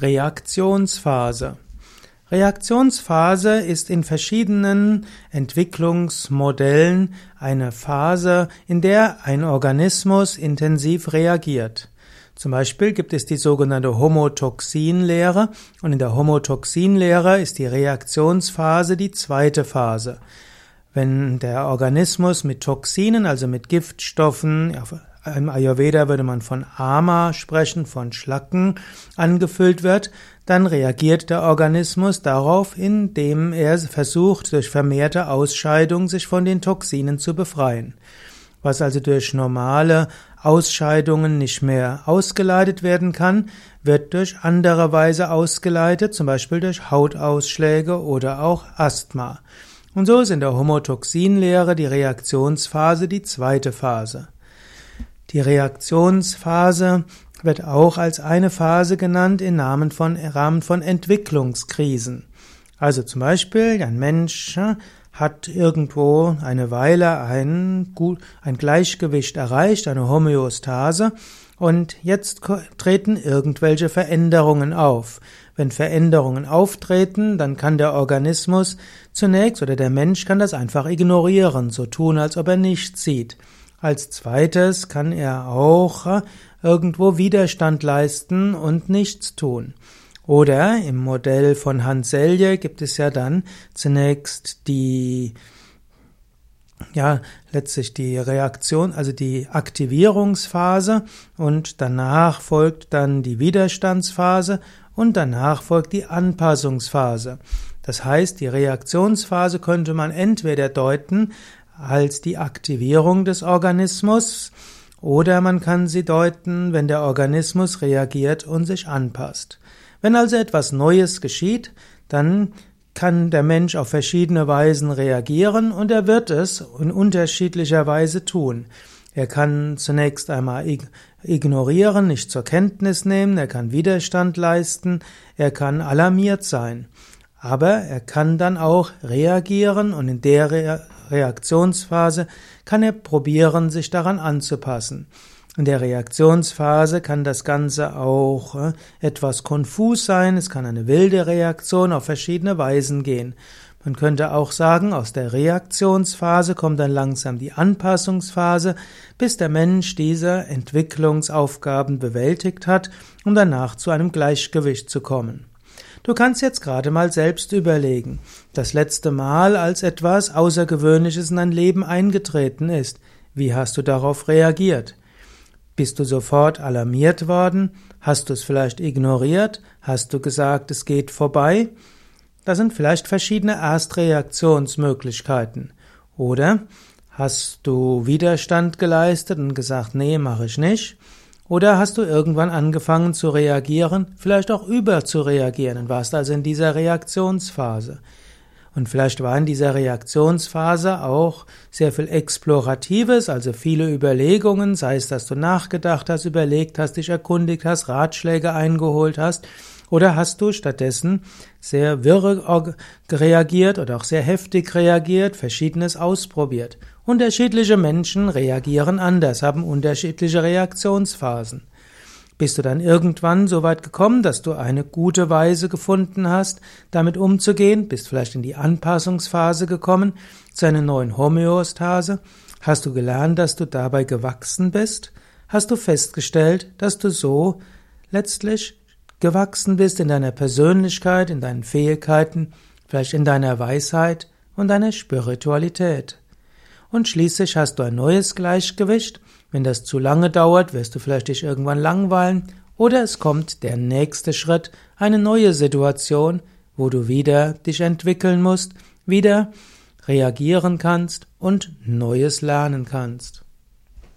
Reaktionsphase. Reaktionsphase ist in verschiedenen Entwicklungsmodellen eine Phase, in der ein Organismus intensiv reagiert. Zum Beispiel gibt es die sogenannte Homotoxinlehre und in der Homotoxinlehre ist die Reaktionsphase die zweite Phase. Wenn der Organismus mit Toxinen, also mit Giftstoffen, im Ayurveda würde man von Ama sprechen, von Schlacken angefüllt wird, dann reagiert der Organismus darauf, indem er versucht, durch vermehrte Ausscheidung sich von den Toxinen zu befreien. Was also durch normale Ausscheidungen nicht mehr ausgeleitet werden kann, wird durch andere Weise ausgeleitet, zum Beispiel durch Hautausschläge oder auch Asthma. Und so ist in der Homotoxinlehre die Reaktionsphase die zweite Phase. Die Reaktionsphase wird auch als eine Phase genannt im Namen von, Rahmen von Entwicklungskrisen. Also zum Beispiel ein Mensch hat irgendwo eine Weile ein, ein Gleichgewicht erreicht, eine Homöostase, und jetzt treten irgendwelche Veränderungen auf. Wenn Veränderungen auftreten, dann kann der Organismus zunächst oder der Mensch kann das einfach ignorieren, so tun, als ob er nichts sieht. Als zweites kann er auch äh, irgendwo Widerstand leisten und nichts tun. Oder im Modell von Hans Selye gibt es ja dann zunächst die ja, letztlich die Reaktion, also die Aktivierungsphase und danach folgt dann die Widerstandsphase und danach folgt die Anpassungsphase. Das heißt, die Reaktionsphase könnte man entweder deuten als die Aktivierung des Organismus oder man kann sie deuten, wenn der Organismus reagiert und sich anpasst. Wenn also etwas Neues geschieht, dann kann der Mensch auf verschiedene Weisen reagieren und er wird es in unterschiedlicher Weise tun. Er kann zunächst einmal ignorieren, nicht zur Kenntnis nehmen, er kann Widerstand leisten, er kann alarmiert sein. Aber er kann dann auch reagieren und in der Reaktionsphase kann er probieren, sich daran anzupassen. In der Reaktionsphase kann das Ganze auch äh, etwas konfus sein, es kann eine wilde Reaktion auf verschiedene Weisen gehen. Man könnte auch sagen, aus der Reaktionsphase kommt dann langsam die Anpassungsphase, bis der Mensch diese Entwicklungsaufgaben bewältigt hat, um danach zu einem Gleichgewicht zu kommen. Du kannst jetzt gerade mal selbst überlegen, das letzte Mal, als etwas Außergewöhnliches in dein Leben eingetreten ist, wie hast du darauf reagiert? Bist du sofort alarmiert worden? Hast du es vielleicht ignoriert? Hast du gesagt, es geht vorbei? Das sind vielleicht verschiedene Erstreaktionsmöglichkeiten. Oder hast du Widerstand geleistet und gesagt, nee, mache ich nicht? Oder hast du irgendwann angefangen zu reagieren, vielleicht auch über zu reagieren und warst also in dieser Reaktionsphase? Und vielleicht war in dieser Reaktionsphase auch sehr viel Exploratives, also viele Überlegungen, sei es, dass du nachgedacht hast, überlegt hast, dich erkundigt hast, Ratschläge eingeholt hast, oder hast du stattdessen sehr wirre reagiert oder auch sehr heftig reagiert, verschiedenes ausprobiert? Unterschiedliche Menschen reagieren anders, haben unterschiedliche Reaktionsphasen. Bist du dann irgendwann so weit gekommen, dass du eine gute Weise gefunden hast, damit umzugehen? Bist vielleicht in die Anpassungsphase gekommen, zu einer neuen Homöostase? Hast du gelernt, dass du dabei gewachsen bist? Hast du festgestellt, dass du so letztlich gewachsen bist in deiner Persönlichkeit, in deinen Fähigkeiten, vielleicht in deiner Weisheit und deiner Spiritualität? Und schließlich hast du ein neues Gleichgewicht. Wenn das zu lange dauert, wirst du vielleicht dich irgendwann langweilen. Oder es kommt der nächste Schritt, eine neue Situation, wo du wieder dich entwickeln musst, wieder reagieren kannst und Neues lernen kannst.